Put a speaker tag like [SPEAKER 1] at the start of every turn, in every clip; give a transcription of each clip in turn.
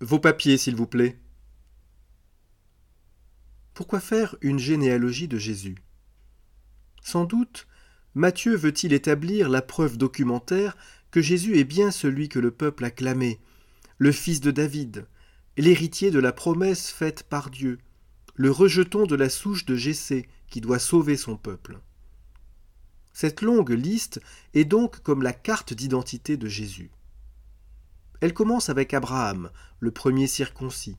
[SPEAKER 1] Vos papiers, s'il vous plaît. Pourquoi faire une généalogie de Jésus? Sans doute, Matthieu veut-il établir la preuve documentaire que Jésus est bien celui que le peuple a clamé, le fils de David, l'héritier de la promesse faite par Dieu, le rejeton de la souche de Jessé qui doit sauver son peuple. Cette longue liste est donc comme la carte d'identité de Jésus. Elle commence avec Abraham, le premier circoncis,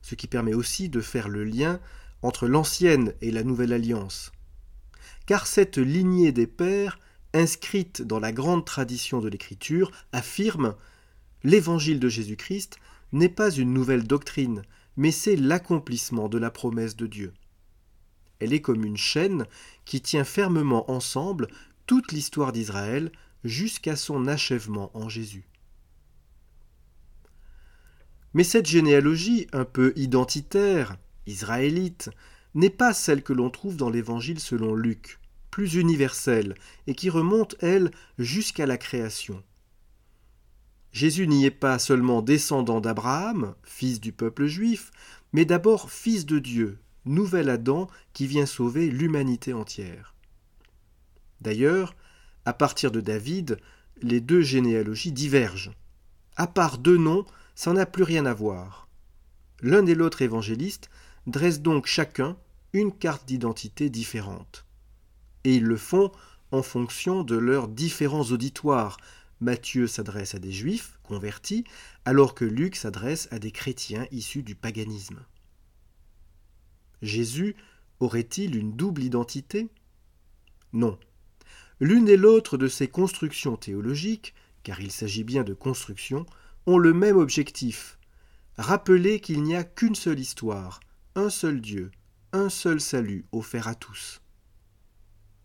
[SPEAKER 1] ce qui permet aussi de faire le lien entre l'ancienne et la nouvelle alliance. Car cette lignée des pères, inscrite dans la grande tradition de l'Écriture, affirme L'évangile de Jésus-Christ n'est pas une nouvelle doctrine, mais c'est l'accomplissement de la promesse de Dieu. Elle est comme une chaîne qui tient fermement ensemble toute l'histoire d'Israël jusqu'à son achèvement en Jésus. Mais cette généalogie un peu identitaire, israélite, n'est pas celle que l'on trouve dans l'Évangile selon Luc, plus universelle, et qui remonte, elle, jusqu'à la création. Jésus n'y est pas seulement descendant d'Abraham, fils du peuple juif, mais d'abord fils de Dieu, nouvel Adam qui vient sauver l'humanité entière. D'ailleurs, à partir de David, les deux généalogies divergent. À part deux noms, ça n'a plus rien à voir. L'un et l'autre évangéliste dressent donc chacun une carte d'identité différente. Et ils le font en fonction de leurs différents auditoires. Matthieu s'adresse à des juifs convertis, alors que Luc s'adresse à des chrétiens issus du paganisme. Jésus aurait-il une double identité? Non. L'une et l'autre de ces constructions théologiques, car il s'agit bien de constructions, ont le même objectif rappeler qu'il n'y a qu'une seule histoire, un seul Dieu, un seul salut offert à tous.